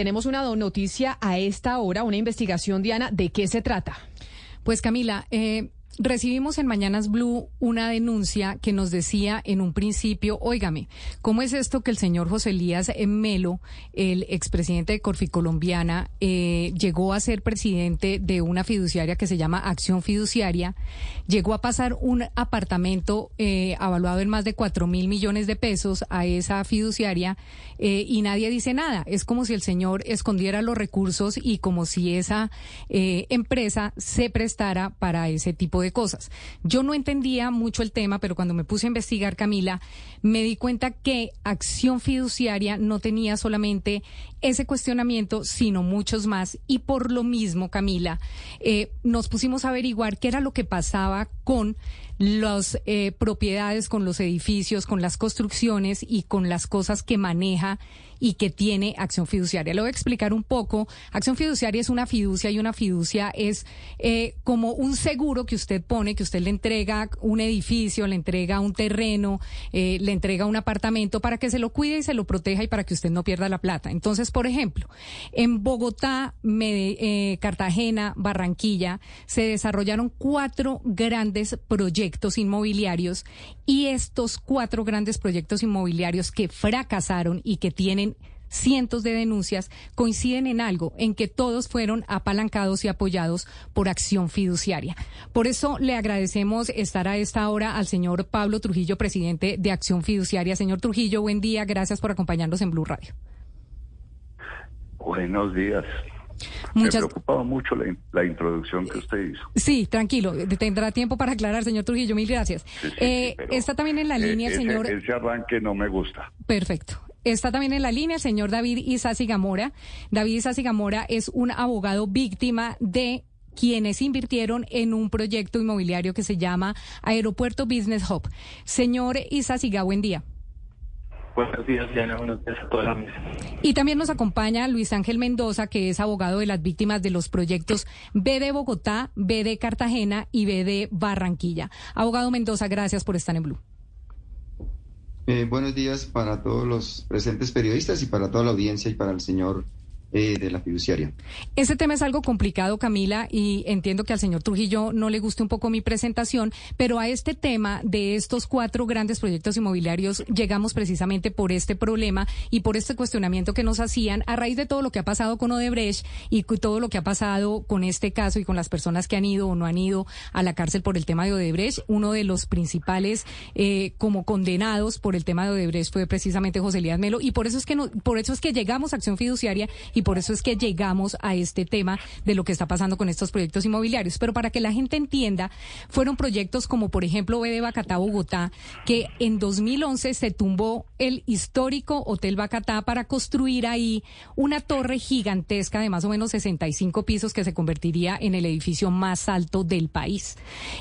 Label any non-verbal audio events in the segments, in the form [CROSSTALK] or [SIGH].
tenemos una noticia a esta hora, una investigación, Diana. ¿De qué se trata? Pues Camila, eh, Recibimos en Mañanas Blue una denuncia que nos decía en un principio, óigame, ¿cómo es esto que el señor José Elías Melo, el expresidente de Corfi Colombiana, eh, llegó a ser presidente de una fiduciaria que se llama Acción Fiduciaria, llegó a pasar un apartamento eh, evaluado en más de cuatro mil millones de pesos a esa fiduciaria eh, y nadie dice nada? Es como si el señor escondiera los recursos y como si esa empresa se prestara para ese tipo de cosas. Yo no entendía mucho el tema, pero cuando me puse a investigar, Camila, me di cuenta que acción fiduciaria no tenía solamente ese cuestionamiento, sino muchos más. Y por lo mismo, Camila, eh, nos pusimos a averiguar qué era lo que pasaba con las eh, propiedades, con los edificios, con las construcciones y con las cosas que maneja y que tiene acción fiduciaria. Le voy a explicar un poco. Acción fiduciaria es una fiducia y una fiducia es eh, como un seguro que usted pone, que usted le entrega un edificio, le entrega un terreno, eh, le entrega un apartamento para que se lo cuide y se lo proteja y para que usted no pierda la plata. Entonces, por ejemplo, en Bogotá, eh, Cartagena, Barranquilla, se desarrollaron cuatro grandes proyectos inmobiliarios y estos cuatro grandes proyectos inmobiliarios que fracasaron y que tienen cientos de denuncias coinciden en algo, en que todos fueron apalancados y apoyados por acción fiduciaria. Por eso le agradecemos estar a esta hora al señor Pablo Trujillo, presidente de Acción Fiduciaria. Señor Trujillo, buen día, gracias por acompañarnos en Blue Radio. Buenos días. Me preocupaba mucho la, introducción que usted hizo. Sí, tranquilo, tendrá tiempo para aclarar, señor Trujillo, mil gracias. Eh, está también en la eh, línea, señor. Ese arranque no me gusta. Perfecto. Está también en la línea el señor David Isasi Gamora. David Isasi Gamora es un abogado víctima de quienes invirtieron en un proyecto inmobiliario que se llama Aeropuerto Business Hub. Señor Isasiga, buen día. Buenos días, Diana. Buenos días a toda la mesa. Y también nos acompaña Luis Ángel Mendoza, que es abogado de las víctimas de los proyectos B de Bogotá, B de Cartagena y B de Barranquilla. Abogado Mendoza, gracias por estar en Blue. Eh, buenos días para todos los presentes periodistas y para toda la audiencia y para el señor eh, de la fiduciaria. Ese tema es algo complicado, Camila, y entiendo que al señor Trujillo no le guste un poco mi presentación, pero a este tema de estos cuatro grandes proyectos inmobiliarios llegamos precisamente por este problema y por este cuestionamiento que nos hacían a raíz de todo lo que ha pasado con Odebrecht y todo lo que ha pasado con este caso y con las personas que han ido o no han ido a la cárcel por el tema de Odebrecht. Uno de los principales eh, como condenados por el tema de Odebrecht fue precisamente José Elías Melo y por eso es que no, por eso es que llegamos a acción fiduciaria y y por eso es que llegamos a este tema de lo que está pasando con estos proyectos inmobiliarios. Pero para que la gente entienda, fueron proyectos como por ejemplo B Bacatá, Bogotá, que en 2011 se tumbó el histórico Hotel Bacatá para construir ahí una torre gigantesca de más o menos 65 pisos que se convertiría en el edificio más alto del país.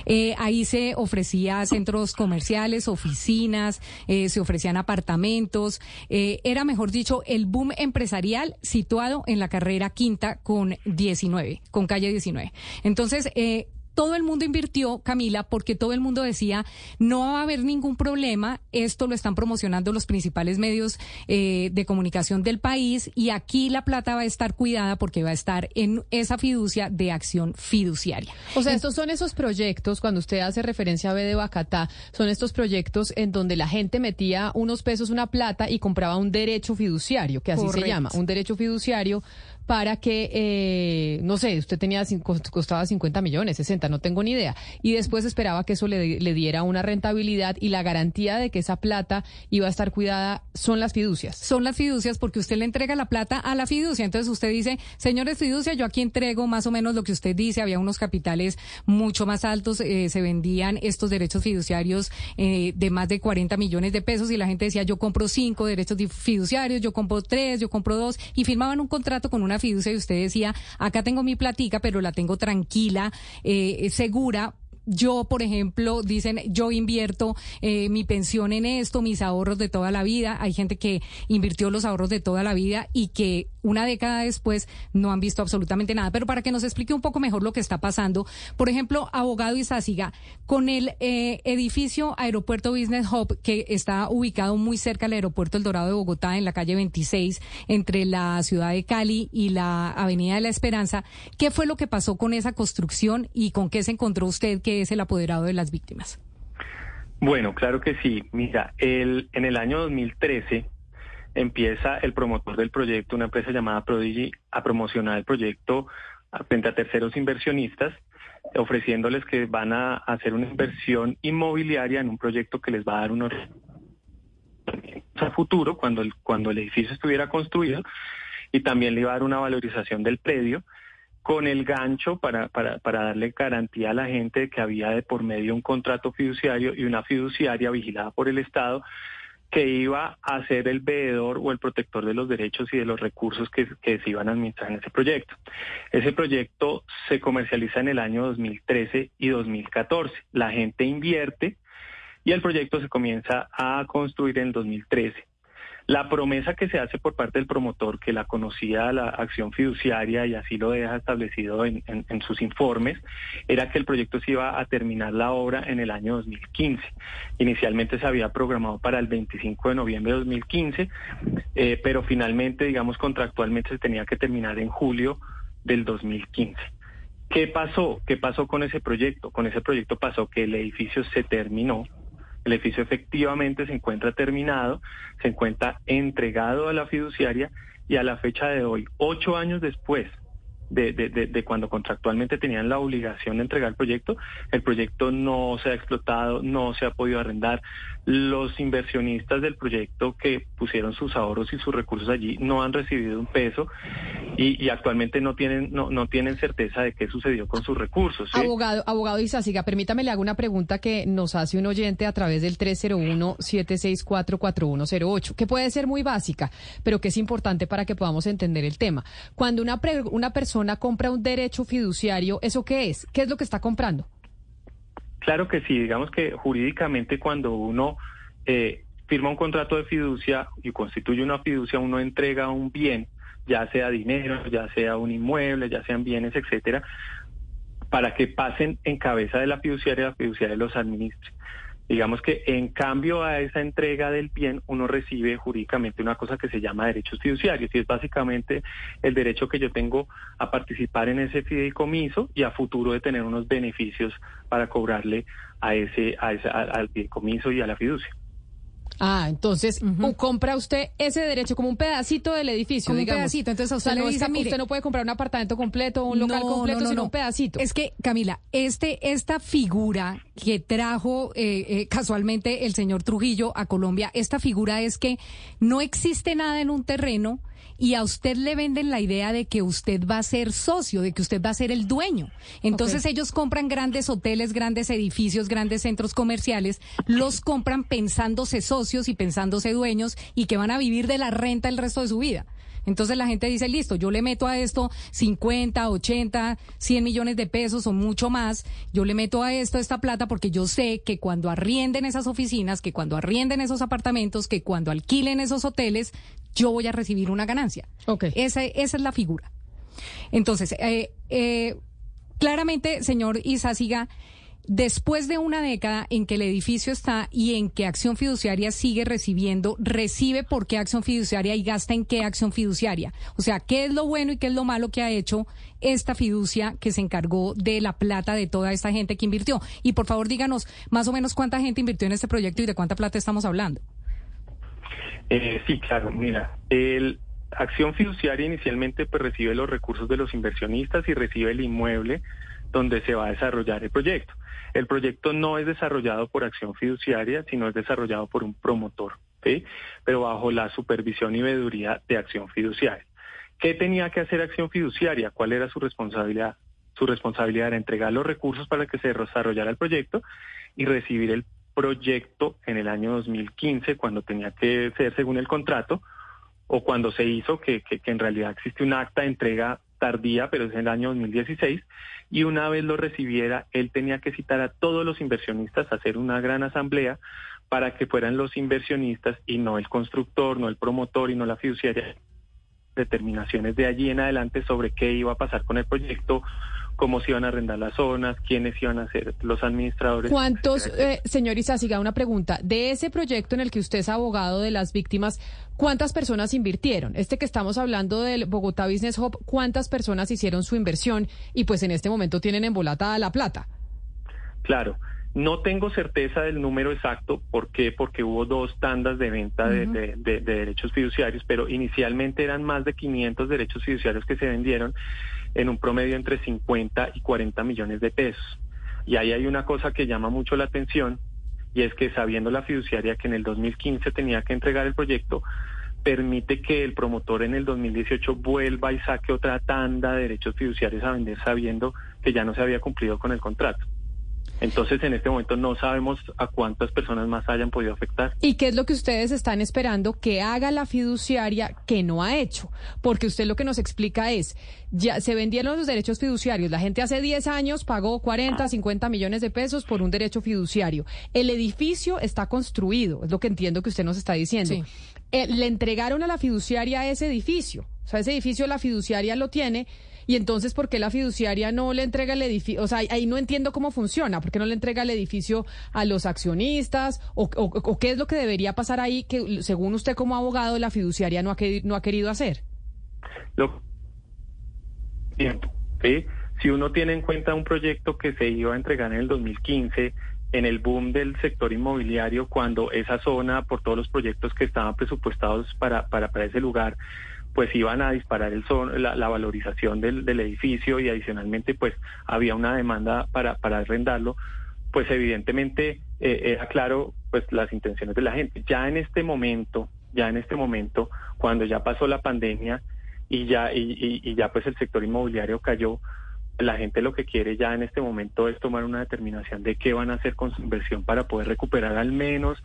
Eh, ahí se ofrecía centros comerciales, oficinas, eh, se ofrecían apartamentos, eh, era mejor dicho el boom empresarial situado en la carrera quinta con 19, con calle 19. Entonces, eh, todo el mundo invirtió, Camila, porque todo el mundo decía, no va a haber ningún problema, esto lo están promocionando los principales medios eh, de comunicación del país y aquí la plata va a estar cuidada porque va a estar en esa fiducia de acción fiduciaria. O sea, estos son esos proyectos, cuando usted hace referencia a B de Bacatá, son estos proyectos en donde la gente metía unos pesos, una plata y compraba un derecho fiduciario, que así se llama, un derecho fiduciario para que, eh, no sé, usted tenía, costaba 50 millones, 60, no tengo ni idea. Y después esperaba que eso le, le, diera una rentabilidad y la garantía de que esa plata iba a estar cuidada son las fiducias. Son las fiducias porque usted le entrega la plata a la fiducia. Entonces usted dice, señores fiducia, yo aquí entrego más o menos lo que usted dice. Había unos capitales mucho más altos, eh, se vendían estos derechos fiduciarios eh, de más de 40 millones de pesos y la gente decía, yo compro cinco derechos fiduciarios, yo compro tres, yo compro dos y firmaban un contrato con una fiducia y usted decía, acá tengo mi platica, pero la tengo tranquila, eh, segura yo, por ejemplo, dicen, yo invierto eh, mi pensión en esto, mis ahorros de toda la vida. Hay gente que invirtió los ahorros de toda la vida y que una década después no han visto absolutamente nada. Pero para que nos explique un poco mejor lo que está pasando, por ejemplo, abogado Izáciga, con el eh, edificio Aeropuerto Business Hub, que está ubicado muy cerca del aeropuerto El Dorado de Bogotá, en la calle 26, entre la ciudad de Cali y la Avenida de la Esperanza, ¿qué fue lo que pasó con esa construcción y con qué se encontró usted que es el apoderado de las víctimas? Bueno, claro que sí. Mira, el, en el año 2013 empieza el promotor del proyecto, una empresa llamada Prodigy, a promocionar el proyecto frente a terceros inversionistas, ofreciéndoles que van a hacer una inversión inmobiliaria en un proyecto que les va a dar unos a futuro cuando el, cuando el edificio estuviera construido y también le iba a dar una valorización del predio con el gancho para, para, para darle garantía a la gente de que había de por medio un contrato fiduciario y una fiduciaria vigilada por el Estado que iba a ser el veedor o el protector de los derechos y de los recursos que, se iban a administrar en ese proyecto. Ese proyecto se comercializa en el año 2013 y 2014. La gente invierte y el proyecto se comienza a construir en 2013. La promesa que se hace por parte del promotor, que la conocía la acción fiduciaria y así lo deja establecido en, sus informes, era que el proyecto se iba a terminar la obra en el año 2015. Inicialmente se había programado para el 25 de noviembre de 2015, eh, pero finalmente, digamos, contractualmente se tenía que terminar en julio del 2015. ¿Qué pasó? ¿Qué pasó con ese proyecto? Con ese proyecto pasó que el edificio se terminó, el edificio efectivamente se encuentra terminado, se encuentra entregado a la fiduciaria y a la fecha de hoy, ocho años después de, de, de, cuando contractualmente tenían la obligación de entregar el proyecto, el proyecto no se ha explotado, no se ha podido arrendar. Los inversionistas del proyecto que pusieron sus ahorros y sus recursos allí no han recibido un peso y, actualmente no tienen no, no tienen certeza de qué sucedió con sus recursos. Abogado, abogado Isasiga, permítame le hago una pregunta que nos hace un oyente a través del 301-764-4108, que puede ser muy básica, pero que es importante para que podamos entender el tema. Cuando una, una persona compra un derecho fiduciario, ¿eso qué es? ¿Qué es lo que está comprando? Claro que sí, digamos que jurídicamente cuando uno eh, firma un contrato de fiducia y constituye una fiducia, uno entrega un bien ya sea dinero, ya sea un inmueble, ya sean bienes, etcétera, para que pasen en cabeza de la fiduciaria, la fiduciaria los administre. Digamos que en cambio a esa entrega del bien, uno recibe jurídicamente una cosa que se llama derechos fiduciarios, y es básicamente el derecho que yo tengo a participar en ese fideicomiso y a futuro de tener unos beneficios para cobrarle a ese, a al fideicomiso y a la fiducia. Ah, entonces compra usted ese derecho como un pedacito del edificio, como un pedacito. Entonces usted le dice, usted no puede comprar un apartamento completo, un local completo, sino un pedacito. Es que Camila, este esta figura que trajo eh, eh, casualmente el señor Trujillo a Colombia, esta figura es que no existe nada en un terreno y a usted le venden la idea de que usted va a ser socio, de que usted va a ser el dueño. Entonces ellos compran grandes hoteles, grandes edificios, grandes centros comerciales, los compran pensándose socios y pensándose dueños y que van a vivir de la renta el resto de su vida. Entonces la gente dice, listo, yo le meto a esto 50, 80, 100 millones de pesos o mucho más, yo le meto a esto esta plata porque yo sé que cuando arrienden esas oficinas, que cuando arrienden esos apartamentos, que cuando alquilen esos hoteles, yo voy a recibir una ganancia. Okay. Esa, esa es la figura. Entonces, eh, eh, claramente, señor Izáciga, Después de una década en que el edificio está y en que Acción Fiduciaria sigue recibiendo, recibe por qué Acción Fiduciaria y gasta en qué Acción Fiduciaria. O sea, ¿qué es lo bueno y qué es lo malo que ha hecho esta fiducia que se encargó de la plata de toda esta gente que invirtió? Y por favor, díganos más o menos cuánta gente invirtió en este proyecto y de cuánta plata estamos hablando. Eh, sí, claro, mira, el Acción Fiduciaria inicialmente pues recibe los recursos de los inversionistas y recibe el inmueble donde se va a desarrollar el proyecto. El proyecto no es desarrollado por acción fiduciaria, sino es desarrollado por un promotor, ¿sí? pero bajo la supervisión y veeduría de acción fiduciaria. ¿Qué tenía que hacer acción fiduciaria? ¿Cuál era su responsabilidad? Su responsabilidad era entregar los recursos para que se desarrollara el proyecto y recibir el proyecto en el año 2015, cuando tenía que ser según el contrato, o cuando se hizo, que, que, que en realidad existe un acta de entrega tardía, pero es el año 2016, y una vez lo recibiera, él tenía que citar a todos los inversionistas a hacer una gran asamblea para que fueran los inversionistas y no el constructor, no el promotor y no la fiduciaria. Determinaciones de allí en adelante sobre qué iba a pasar con el proyecto, cómo se iban a arrendar las zonas, quiénes iban a ser los administradores. ¿Cuántos, eh, señor Isásiga, una pregunta, de ese proyecto en el que usted es abogado de las víctimas, ¿cuántas personas invirtieron? Este que estamos hablando del Bogotá Business Hub, ¿cuántas personas hicieron su inversión y pues en este momento tienen embolatada la plata? Claro. No tengo certeza del número exacto, ¿por qué? Porque hubo dos tandas de venta de, de, derechos fiduciarios, pero inicialmente eran más de 500 derechos fiduciarios que se vendieron en un promedio entre 50 y 40 millones de pesos. Y ahí hay una cosa que llama mucho la atención y es que sabiendo la fiduciaria que en el 2015 tenía que entregar el proyecto, permite que el promotor en el 2018 vuelva y saque otra tanda de derechos fiduciarios a vender sabiendo que ya no se había cumplido con el contrato. Entonces, en este momento no sabemos a cuántas personas más hayan podido afectar. ¿Y qué es lo que ustedes están esperando que haga la fiduciaria que no ha hecho? Porque usted lo que nos explica es, ya se vendieron los derechos fiduciarios. La gente hace 10 años pagó 40, 50 millones de pesos por un derecho fiduciario. El edificio está construido, es lo que entiendo que usted nos está diciendo. Eh, le entregaron a la fiduciaria ese edificio. O sea, ese edificio la fiduciaria lo tiene y entonces, ¿por qué la fiduciaria no le entrega el edificio? O sea, ahí no entiendo cómo funciona. ¿Por qué no le entrega el edificio a los accionistas? ¿O, qué es lo que debería pasar ahí que, según usted como abogado, la fiduciaria no ha, no ha querido hacer? Lo... Si uno tiene en cuenta un proyecto que se iba a entregar en el 2015, en el boom del sector inmobiliario, cuando esa zona, por todos los proyectos que estaban presupuestados para, para, para ese lugar, pues iban a disparar el son, la, valorización del, edificio y adicionalmente pues había una demanda para, para arrendarlo, pues evidentemente eh, era claro pues las intenciones de la gente. Ya en este momento, ya en este momento, cuando ya pasó la pandemia y ya, y, y ya pues el sector inmobiliario cayó, la gente lo que quiere ya en este momento es tomar una determinación de qué van a hacer con su inversión para poder recuperar al menos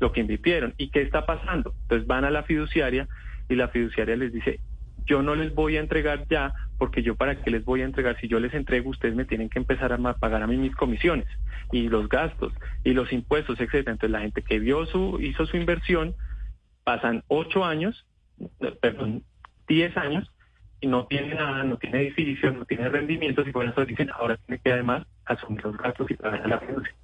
lo que invirtieron. ¿Y qué está pasando? Entonces van a la fiduciaria y la fiduciaria les dice, yo no les voy a entregar ya, porque yo para qué les voy a entregar, si yo les entrego, ustedes me tienen que empezar a pagar a mí mis comisiones y los gastos y los impuestos, etcétera. Entonces la gente que vio su, hizo su inversión, pasan ocho años, perdón, diez años, no tiene nada, no tiene edificios, no tiene rendimientos, y por eso dicen, ahora tiene que además asumir los gastos y pagar la fiducia.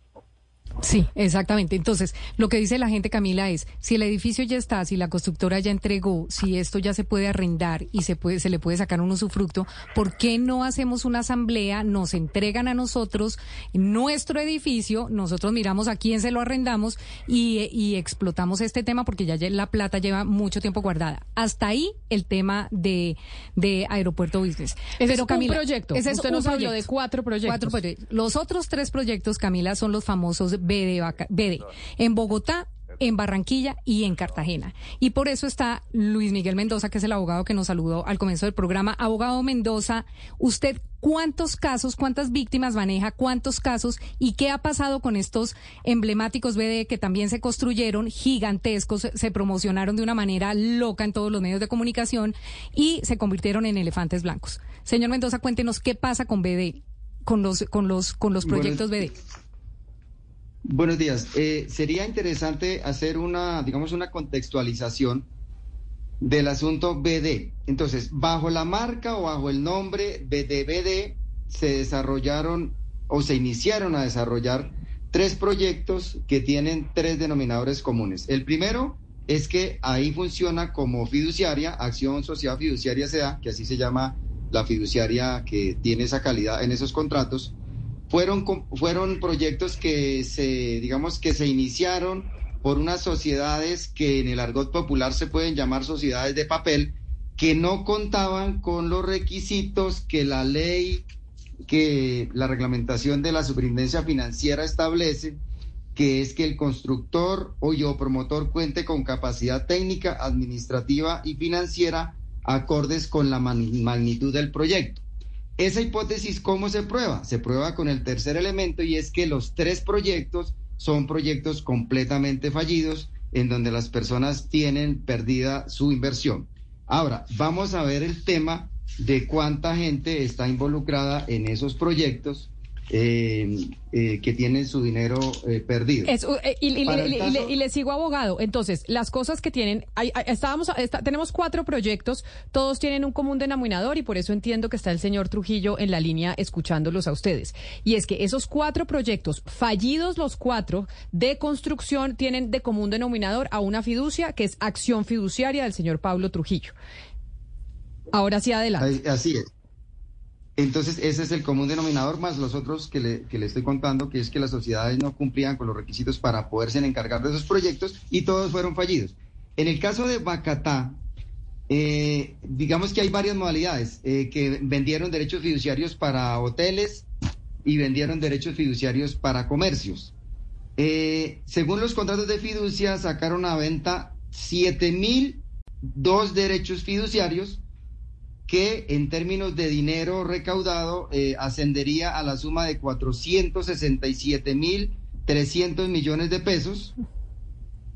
Sí, exactamente. Entonces, lo que dice la gente, Camila, es si el edificio ya está, si la constructora ya entregó, si esto ya se puede arrendar y se puede, se le puede sacar un usufructo, ¿por qué no hacemos una asamblea? Nos entregan a nosotros nuestro edificio, nosotros miramos a quién se lo arrendamos y, y explotamos este tema porque ya la plata lleva mucho tiempo guardada. Hasta ahí el tema de, de Aeropuerto Business. Pero, es Camila, un proyecto. Ese es nos habló de cuatro proyectos. cuatro proyectos. Los otros tres proyectos, Camila, son los famosos BD, en Bogotá, en Barranquilla y en Cartagena. Y por eso está Luis Miguel Mendoza, que es el abogado que nos saludó al comienzo del programa. Abogado Mendoza, ¿usted cuántos casos, cuántas víctimas maneja, cuántos casos y qué ha pasado con estos emblemáticos BD que también se construyeron gigantescos, se promocionaron de una manera loca en todos los medios de comunicación y se convirtieron en elefantes blancos? Señor Mendoza, cuéntenos qué pasa con BD, con los, con los, con los proyectos BD. Buenos días. Eh, sería interesante hacer una, digamos, una contextualización del asunto BD. Entonces, bajo la marca o bajo el nombre BDBD se desarrollaron o se iniciaron a desarrollar tres proyectos que tienen tres denominadores comunes. El primero es que ahí funciona como fiduciaria, Acción Social Fiduciaria SEA, que así se llama la fiduciaria que tiene esa calidad en esos contratos fueron, fueron proyectos que se, digamos, que se iniciaron por unas sociedades que en el argot popular se pueden llamar sociedades de papel, que no contaban con los requisitos que la ley, que la reglamentación de la superintendencia financiera establece, que es que el constructor o yo promotor cuente con capacidad técnica, administrativa y financiera acordes con la magnitud del proyecto. Esa hipótesis, ¿cómo se prueba? Se prueba con el tercer elemento y es que los tres proyectos son proyectos completamente fallidos en donde las personas tienen perdida su inversión. Ahora, vamos a ver el tema de cuánta gente está involucrada en esos proyectos eh, eh, que tienen su dinero eh, perdido. y, le, sigo abogado. Entonces, las cosas que tienen, estábamos, tenemos cuatro proyectos, todos tienen un común denominador y por eso entiendo que está el señor Trujillo en la línea escuchándolos a ustedes. Y es que esos cuatro proyectos, fallidos los cuatro, de construcción, tienen de común denominador a una fiducia que es acción fiduciaria del señor Pablo Trujillo. Ahora sí, adelante. Así es. Entonces, ese es el común denominador, más los otros que le, que le, estoy contando, que es que las sociedades no cumplían con los requisitos para poderse encargar de esos proyectos y todos fueron fallidos. En el caso de Bacatá, eh, digamos que hay varias modalidades, eh, que vendieron derechos fiduciarios para hoteles y vendieron derechos fiduciarios para comercios. Eh, según los contratos de fiducia, sacaron a venta 7.002 derechos fiduciarios que en términos de dinero recaudado eh, ascendería a la suma de 467 mil 300 millones de pesos.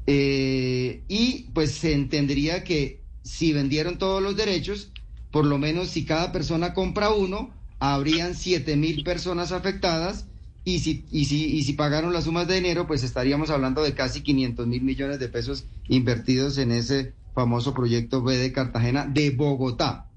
Eh, y pues se entendería que si vendieron todos los derechos, por lo menos si cada persona compra uno, habrían 7 mil personas afectadas. Y si, y, si, y si pagaron las sumas de dinero, pues estaríamos hablando de casi 500 mil millones de pesos invertidos en ese famoso proyecto B de Cartagena de Bogotá.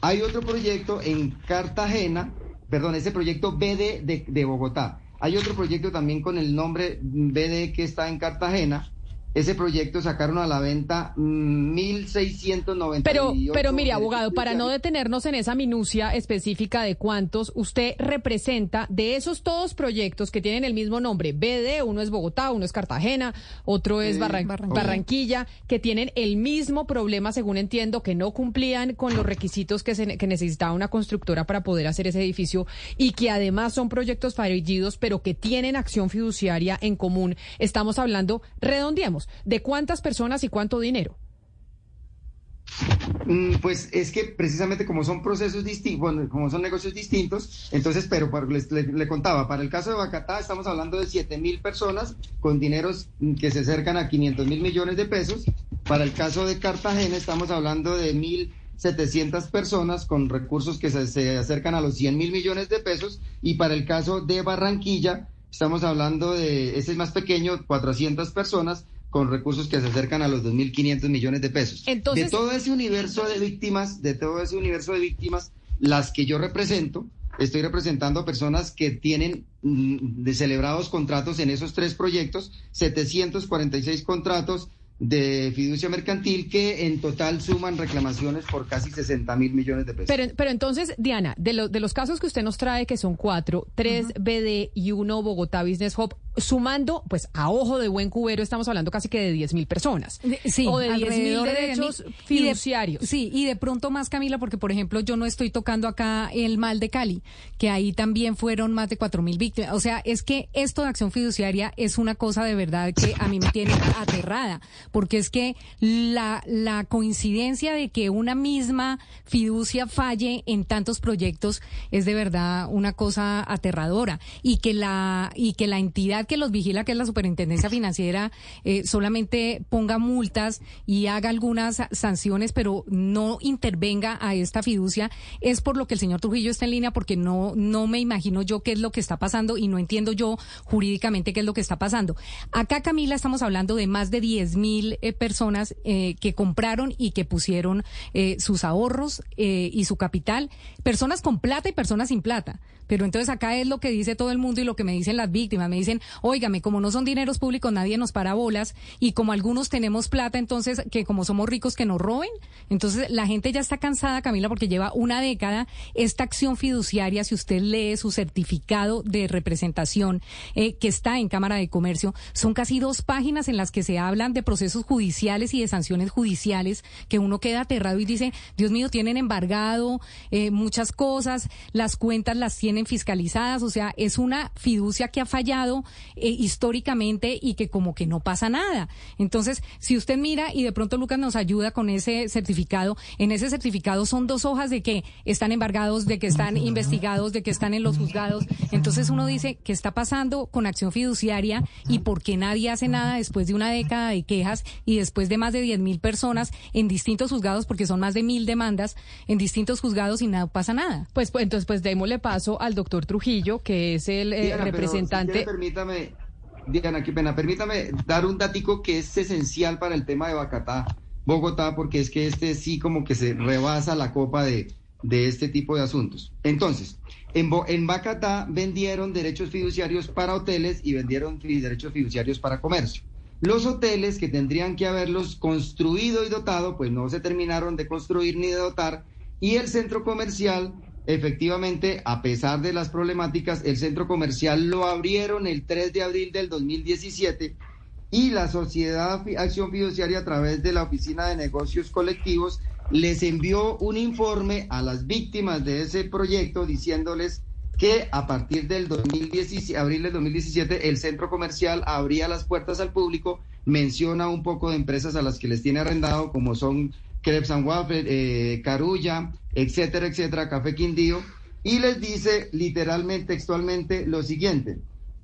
Hay otro proyecto en Cartagena, perdón, ese proyecto BD de, Bogotá. Hay otro proyecto también con el nombre BD que está en Cartagena, ese proyecto sacaron a la venta 1.690. Pero, pero mire, abogado, para no detenernos en esa minucia específica de cuántos, usted representa de esos todos proyectos que tienen el mismo nombre, BD, uno es Bogotá, uno es Cartagena, otro es Barranquilla, que tienen el mismo problema, según entiendo, que no cumplían con los requisitos que, se, que necesitaba una constructora para poder hacer ese edificio y que además son proyectos fallidos, pero que tienen acción fiduciaria en común. Estamos hablando, redondeamos ¿De cuántas personas y cuánto dinero? Mm, pues es que precisamente como son procesos distintos, como son negocios distintos, entonces, pero le, contaba, para el caso de Bacatá estamos hablando de 7 mil personas con dineros que se acercan a 500 mil millones de pesos. Para el caso de Cartagena estamos hablando de 1.700 personas con recursos que se, se acercan a los 100 mil millones de pesos. Y para el caso de Barranquilla estamos hablando de, ese es más pequeño, 400 personas con recursos que se acercan a los 2.500 millones de pesos. Entonces, de todo ese universo de víctimas, de todo ese universo de víctimas, las que yo represento, estoy representando a personas que tienen mm, de celebrados contratos en esos tres proyectos, 746 contratos de fiducia mercantil que en total suman reclamaciones por casi 60 mil millones de pesos. Pero, pero entonces, Diana, de, de los casos que usted nos trae, que son cuatro, tres BD y uno Bogotá Business Hub, sumando, pues a ojo de buen cubero, estamos hablando casi que de 10 mil personas. Sí, o de 10 mil derechos fiduciarios. sí, y de pronto más, Camila, porque por ejemplo, yo no estoy tocando acá el mal de Cali, que ahí también fueron más de 4 mil víctimas. O sea, es que esto de acción fiduciaria es una cosa de verdad que a mí me tiene aterrada, porque es que la, la coincidencia de que una misma fiducia falle en tantos proyectos es de verdad una cosa aterradora y que la, y que la entidad que los vigila, que es la Superintendencia Financiera, eh, solamente ponga multas y haga algunas sanciones, pero no intervenga a esta fiducia, es por lo que el señor Trujillo está en línea, porque no, no me imagino yo qué es lo que está pasando y no entiendo yo jurídicamente qué es lo que está pasando. Acá, Camila, estamos hablando de más de 10 mil eh, personas eh, que compraron y que pusieron sus ahorros y su capital, personas con plata y personas sin plata. Pero entonces acá es lo que dice todo el mundo y lo que me dicen las víctimas. Me dicen, óigame, como no son dineros públicos, nadie nos para bolas y como algunos tenemos plata, entonces que como somos ricos que nos roben. Entonces la gente ya está cansada, Camila, porque lleva una década esta acción fiduciaria, si usted lee su certificado de representación eh, que está en Cámara de Comercio, son casi dos páginas en las que se hablan de procesos judiciales y de sanciones judiciales que uno queda aterrado y dice, Dios mío, tienen embargado eh, muchas cosas, las cuentas las tienen fiscalizadas, o sea, es una fiducia que ha fallado eh, históricamente y que como que no pasa nada. Entonces, si usted mira y de pronto Lucas nos ayuda con ese certificado, en ese certificado son dos hojas de que están embargados, de que están investigados, de que están en los juzgados. Entonces uno dice, ¿qué está pasando con acción fiduciaria y por qué nadie hace nada después de una década de quejas y después de más de 10 mil personas en distintos juzgados, porque son más de mil demandas en distintos juzgados y nada pasa nada? Pues, pues entonces, pues démosle paso al doctor Trujillo, que es el eh, representante. Permítame, Diana, qué pena, permítame dar un datico que es esencial para el tema de Bacatá, Bogotá, porque es que este sí como que se rebasa la copa de, de este tipo de asuntos. Entonces, en, en Bacatá vendieron derechos fiduciarios para hoteles y vendieron derechos fiduciarios para comercio. Los hoteles que tendrían que haberlos construido y dotado, pues no se terminaron de construir ni de dotar, y el centro comercial efectivamente, a pesar de las problemáticas, el centro comercial lo abrieron el 3 de abril del 2017 y la Sociedad Acción Fiduciaria a través de la Oficina de Negocios Colectivos les envió un informe a las víctimas de ese proyecto diciéndoles que a partir del 2017, abril del 2017 el centro comercial abría las puertas al público, menciona un poco de empresas a las que les tiene arrendado como son Crepes and eh, Carulla, etcétera, etcétera, Café Quindío, y les dice literalmente, textualmente, lo siguiente,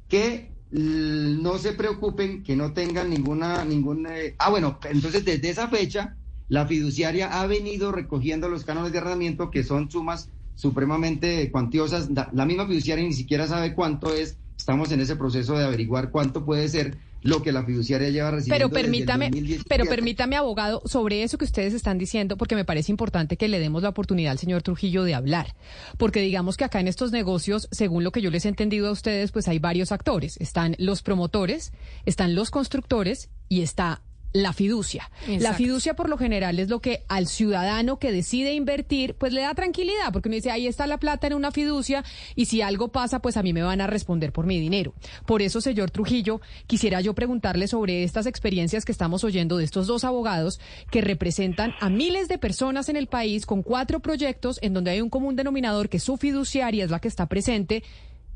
que no se preocupen, que no tengan ninguna, ninguna... Eh, ah, bueno, entonces desde esa fecha, la fiduciaria ha venido recogiendo los cánones de arrendamiento, que son sumas supremamente cuantiosas. La misma fiduciaria ni siquiera sabe cuánto es. Estamos en ese proceso de averiguar cuánto puede ser lo que la fiduciaria lleva recibiendo. Pero permítame, pero permítame, abogado, sobre eso que ustedes están diciendo, porque me parece importante que le demos la oportunidad al señor Trujillo de hablar. Porque digamos que acá en estos negocios, según lo que yo les he entendido a ustedes, pues hay varios actores. Están los promotores, están los constructores y está la fiducia. La fiducia por lo general es lo que al ciudadano que decide invertir pues le da tranquilidad porque uno dice ahí está la plata en una fiducia y si algo pasa pues a mí me van a responder por mi dinero. Por eso, señor Trujillo, quisiera yo preguntarle sobre estas experiencias que estamos oyendo de estos dos abogados que representan a miles de personas en el país con cuatro proyectos en donde hay un común denominador que su fiduciaria es la que está presente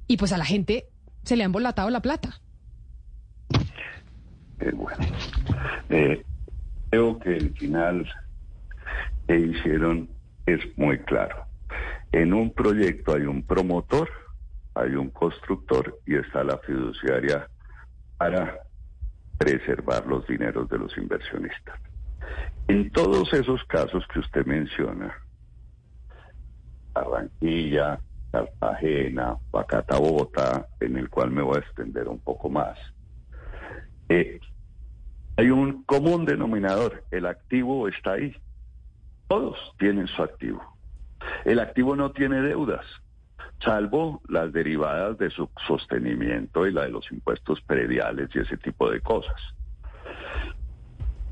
y pues a la gente se le han volatado la plata. Eh, bueno, eh, creo que el final que hicieron es muy claro. En un proyecto hay un promotor, hay un constructor y está la fiduciaria para preservar los dineros de los inversionistas. En todos esos casos que usted menciona, Barranquilla, Cartagena, Bogotá, en el cual me voy a extender un poco más, eh, hay un común denominador, el activo está ahí. Todos tienen su activo. El activo no tiene deudas, salvo las derivadas de su sostenimiento y la de los impuestos prediales y ese tipo de cosas.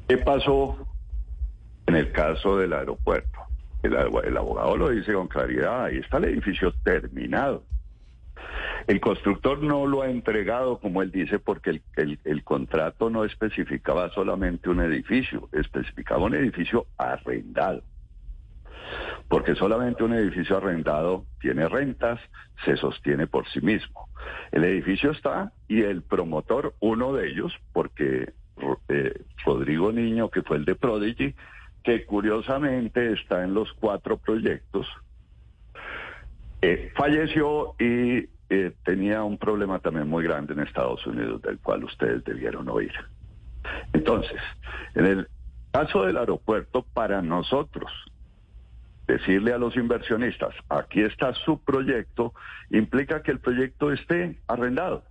¿Qué pasó en el caso del aeropuerto? El, el abogado lo dice con claridad, ahí está el edificio terminado. El constructor no lo ha entregado, como él dice, porque el, contrato no especificaba solamente un edificio, especificaba un edificio arrendado. Porque solamente un edificio arrendado tiene rentas, se sostiene por sí mismo. El edificio está y el promotor, uno de ellos, porque eh, Rodrigo Niño, que fue el de Prodigy, que curiosamente está en los cuatro proyectos, eh, falleció y eh, tenía un problema también muy grande en Estados Unidos, del cual ustedes debieron oír. Entonces, en el caso del aeropuerto, para nosotros, decirle a los inversionistas, aquí está su proyecto, implica que el proyecto esté arrendado.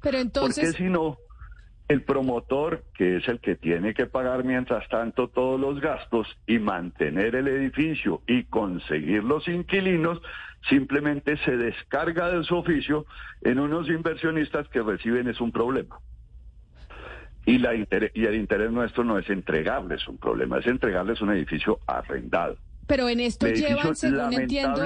Pero entonces... Porque si no, el promotor, que es el que tiene que pagar mientras tanto todos los gastos y mantener el edificio y conseguir los inquilinos, simplemente se descarga de su oficio en unos inversionistas que reciben es un problema. Y, la y el interés nuestro no es entregarles un problema, es entregarles un edificio arrendado. Pero en esto llevan, según entiendo.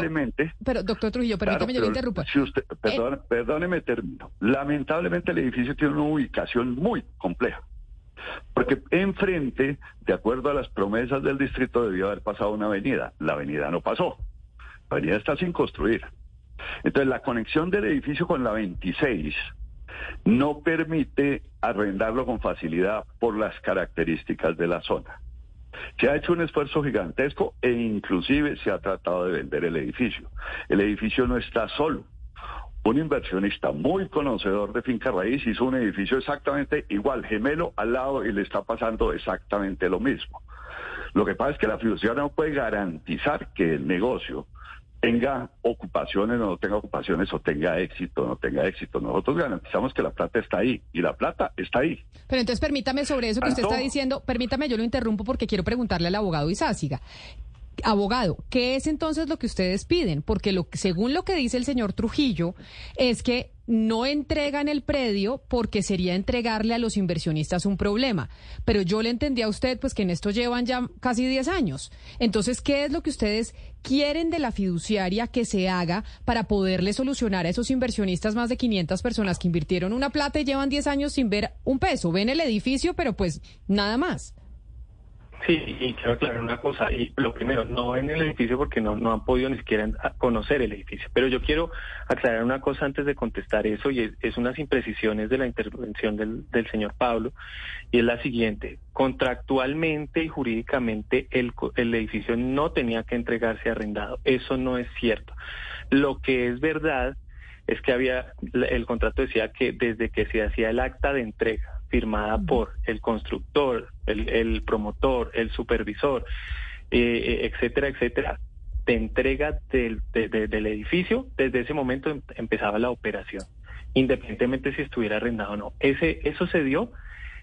Pero, doctor Trujillo, permítame, yo le interrumpa. Si usted, eh, perdóneme, término. Lamentablemente, el edificio tiene una ubicación muy compleja. Porque enfrente, de acuerdo a las promesas del distrito, debió haber pasado una avenida. La avenida no pasó. La avenida está sin construir. Entonces, la conexión del edificio con la 26 no permite arrendarlo con facilidad por las características de la zona. Se ha hecho un esfuerzo gigantesco e inclusive se ha tratado de vender el edificio. El edificio no está solo. Un inversionista muy conocedor de finca raíz hizo un edificio exactamente igual, gemelo al lado y le está pasando exactamente lo mismo. Lo que pasa es que la fiduciaria no puede garantizar que el negocio tenga ocupaciones o no tenga ocupaciones o tenga éxito o no tenga éxito. Nosotros garantizamos que la plata está ahí y la plata está ahí. Pero entonces permítame sobre eso que usted está diciendo, permítame, yo lo interrumpo porque quiero preguntarle al abogado Isásiga. Abogado, ¿qué es entonces lo que ustedes piden? Porque lo, según lo que dice el señor Trujillo, es que no entregan el predio porque sería entregarle a los inversionistas un problema. Pero yo le entendí a usted pues que en esto llevan ya casi 10 años. Entonces, ¿qué es lo que ustedes quieren de la fiduciaria que se haga para poderle solucionar a esos inversionistas más de 500 personas que invirtieron una plata y llevan 10 años sin ver un peso? Ven el edificio, pero pues nada más. Sí, y quiero aclarar una cosa. Y lo primero, no en el edificio porque no, han podido ni siquiera conocer el edificio. Pero yo quiero aclarar una cosa antes de contestar eso y es, unas imprecisiones de la intervención del, señor Pablo. Y es la siguiente. Contractualmente y jurídicamente el edificio no tenía que entregarse arrendado. Eso no es cierto. Lo que es verdad es que había, el contrato decía que desde que se hacía el acta de entrega firmada por el constructor, el, promotor, el supervisor, eh, eh, etcétera, etcétera, de entrega del, del edificio, desde ese momento em, empezaba la operación, independientemente si estuviera arrendado o no. Ese, eso se dio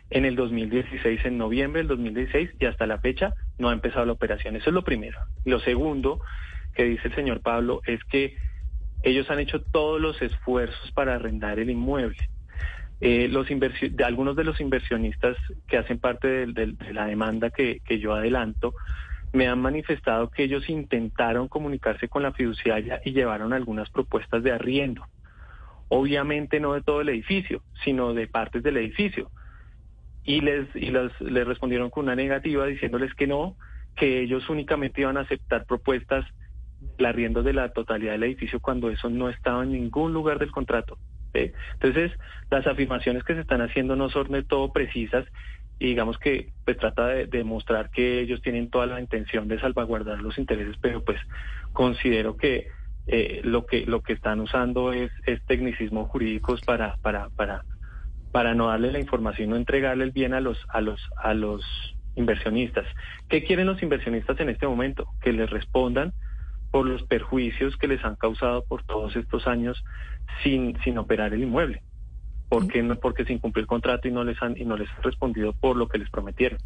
en el 2016, en noviembre del 2016, y hasta la fecha no ha empezado la operación. Eso es lo primero. Lo segundo que dice el señor Pablo es que ellos han hecho todos los esfuerzos para arrendar el inmueble. Eh, los de algunos de los inversionistas que hacen parte de, la demanda que, yo adelanto me han manifestado que ellos intentaron comunicarse con la fiduciaria y llevaron algunas propuestas de arriendo. Obviamente no de todo el edificio, sino de partes del edificio. Y les, y les respondieron con una negativa diciéndoles que no, que ellos únicamente iban a aceptar propuestas de arriendo de la totalidad del edificio cuando eso no estaba en ningún lugar del contrato. Entonces, las afirmaciones que se están haciendo no son de todo precisas y digamos que pues trata de demostrar que ellos tienen toda la intención de salvaguardar los intereses, pero pues considero que eh, lo que lo que están usando es, es tecnicismos jurídicos para para para para no darle la información, no entregarle el bien a los a los a los inversionistas. ¿Qué quieren los inversionistas en este momento? Que les respondan por los perjuicios que les han causado por todos estos años sin, sin operar el inmueble. ¿Por qué no? Porque se incumplió el contrato y no les han y no les han respondido por lo que les prometieron.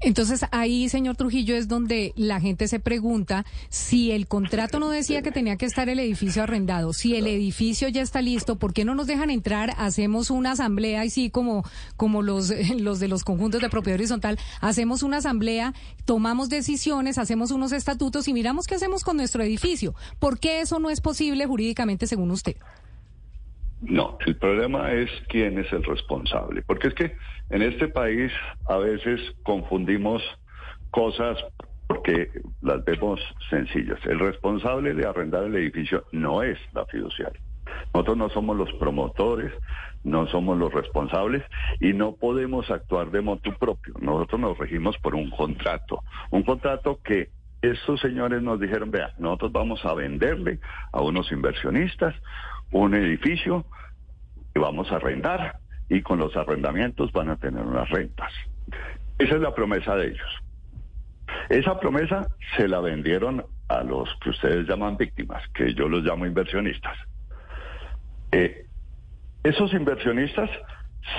Entonces ahí, señor Trujillo, es donde la gente se pregunta si el contrato no decía que tenía que estar el edificio arrendado, si el edificio ya está listo, ¿por qué no nos dejan entrar? Hacemos una asamblea y sí, como, como los, [LAUGHS] los de los conjuntos de propiedad horizontal, hacemos una asamblea, tomamos decisiones, hacemos unos estatutos y miramos qué hacemos con nuestro edificio. ¿Por qué eso no es posible jurídicamente según usted? No, el problema es quién es el responsable, porque es que en este país a veces confundimos cosas porque las vemos sencillas. El responsable de arrendar el edificio no es la fiduciaria. Nosotros no somos los promotores, no somos los responsables y no podemos actuar de motu propio. Nosotros nos regimos por un contrato, un contrato que estos señores nos dijeron, vea, nosotros vamos a venderle a unos inversionistas un edificio que vamos a arrendar y con los arrendamientos van a tener unas rentas. Esa es la promesa de ellos. Esa promesa se la vendieron a los que ustedes llaman víctimas, que yo los llamo inversionistas. Eh, esos inversionistas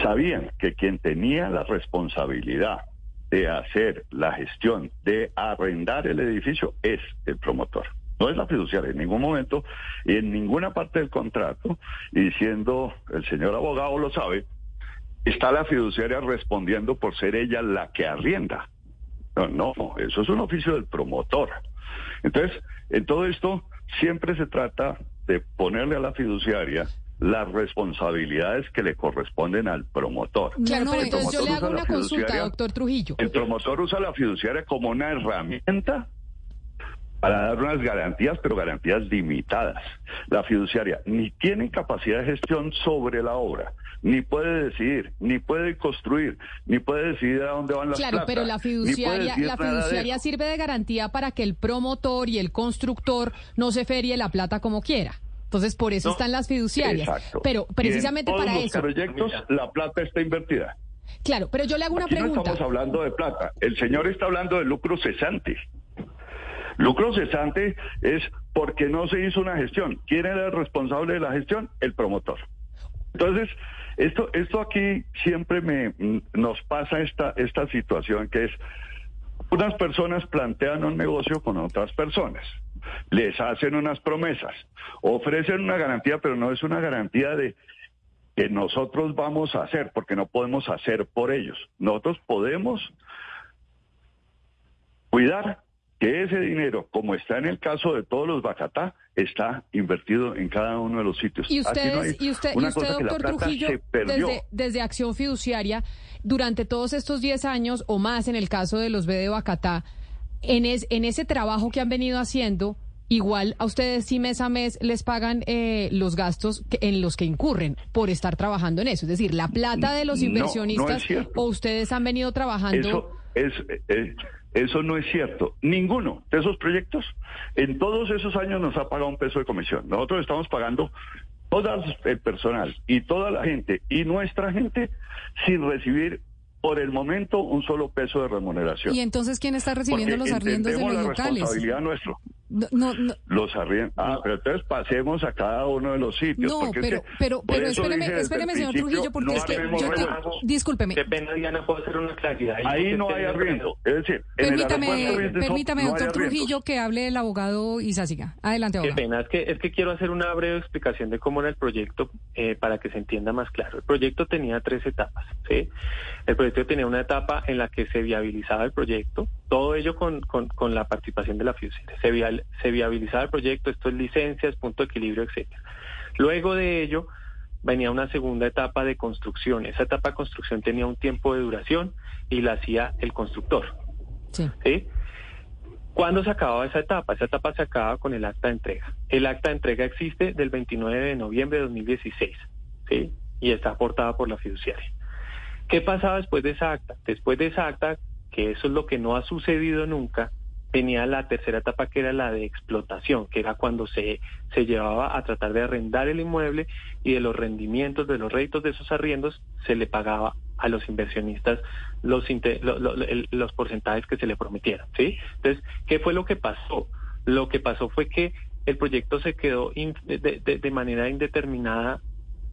sabían que quien tenía la responsabilidad de hacer la gestión, de arrendar el edificio, es el promotor. No es la fiduciaria en ningún momento y en ninguna parte del contrato, y siendo el señor abogado lo sabe, está la fiduciaria respondiendo por ser ella la que arrienda. No, no, eso es un oficio del promotor. Entonces, en todo esto siempre se trata de ponerle a la fiduciaria las responsabilidades que le corresponden al promotor. Claro, pero entonces yo le hago una consulta, doctor Trujillo. El promotor usa la fiduciaria como una herramienta para dar unas garantías, pero garantías limitadas. La fiduciaria ni tiene capacidad de gestión sobre la obra, ni puede decidir, ni puede construir, ni puede decidir a dónde van las Claro, pero la fiduciaria, la fiduciaria sirve de garantía para que el promotor y el constructor no se ferie la plata como quiera. Entonces, por eso están las fiduciarias. Exacto. Pero precisamente en todos para los eso. proyectos la plata está invertida. Claro, pero yo le hago una Aquí no pregunta. estamos hablando de plata. El señor está hablando de lucro cesante. Lucro cesante es porque no se hizo una gestión. ¿Quién era el responsable de la gestión? El promotor. Entonces, esto, esto aquí siempre me, mm, nos pasa esta, esta situación que es unas personas plantean un negocio con otras personas, les hacen unas promesas, ofrecen una garantía, pero no es una garantía de que nosotros vamos a hacer, porque no podemos hacer por ellos. Nosotros podemos cuidar que ese dinero, como está en el caso de todos los Bacatá, está invertido en cada uno de los sitios. Y ustedes, no y usted, y usted doctor Trujillo, desde, desde Acción Fiduciaria, durante todos estos 10 años o más en el caso de los B de Bacatá, en, es, en ese trabajo que han venido haciendo, igual a ustedes sí mes a mes les pagan eh, los gastos que- en los que incurren por estar trabajando en eso. Es decir, la plata de los No, no es inversionistas o ustedes han venido trabajando. Eso es, eh, eso no es cierto. Ninguno de esos proyectos en todos esos años nos ha pagado un peso de comisión. Nosotros estamos pagando todo el personal y toda la gente y nuestra gente sin recibir por el momento un solo peso de remuneración. Y entonces, ¿quién está recibiendo Porque los arriendos de los la locales? responsabilidad nuestra. No, no, no, Los arriendos. Ah, pero entonces pasemos a cada uno de los sitios. no, porque es pero, que pero, pero espéreme, señor Trujillo, porque no es que yo te- discúlpeme. Qué pena, Diana, puedo hacer una claridad. Ahí no hay arriendo. Es decir, en el aeropuerto Permítame, permítame, no doctor. Trujillo, que hable el abogado Isásiga. Adelante, Qué abogado. pena, es que, es que quiero hacer una breve explicación de cómo era el proyecto eh, para que se entienda más claro. El proyecto tenía tres etapas. ¿sí? El proyecto tenía una etapa en la que se viabilizaba el proyecto, todo ello con, con, con la participación de la FIUCER. Se, viabilizaba el proyecto, esto es licencias, punto de equilibrio, etcétera. Luego de ello venía una segunda etapa de construcción. Esa etapa de construcción tenía un tiempo de duración y la hacía el constructor. Sí. ¿sí? ¿Cuándo se acababa esa etapa? Esa etapa se acababa con el acta de entrega. El acta de entrega existe del 29 de noviembre de 2016, ¿sí? Y está aportada por la fiduciaria. ¿Qué pasaba después de esa acta? Después de esa acta, que eso es lo que no ha sucedido nunca, venía la tercera etapa que era la de explotación, que era cuando se, se llevaba a tratar de arrendar el inmueble y de los rendimientos, de los réditos de esos arriendos, se le pagaba a los inversionistas los, porcentajes que se le prometieron, ¿sí? Entonces, ¿qué fue lo que pasó? Lo que pasó fue que el proyecto se quedó de manera indeterminada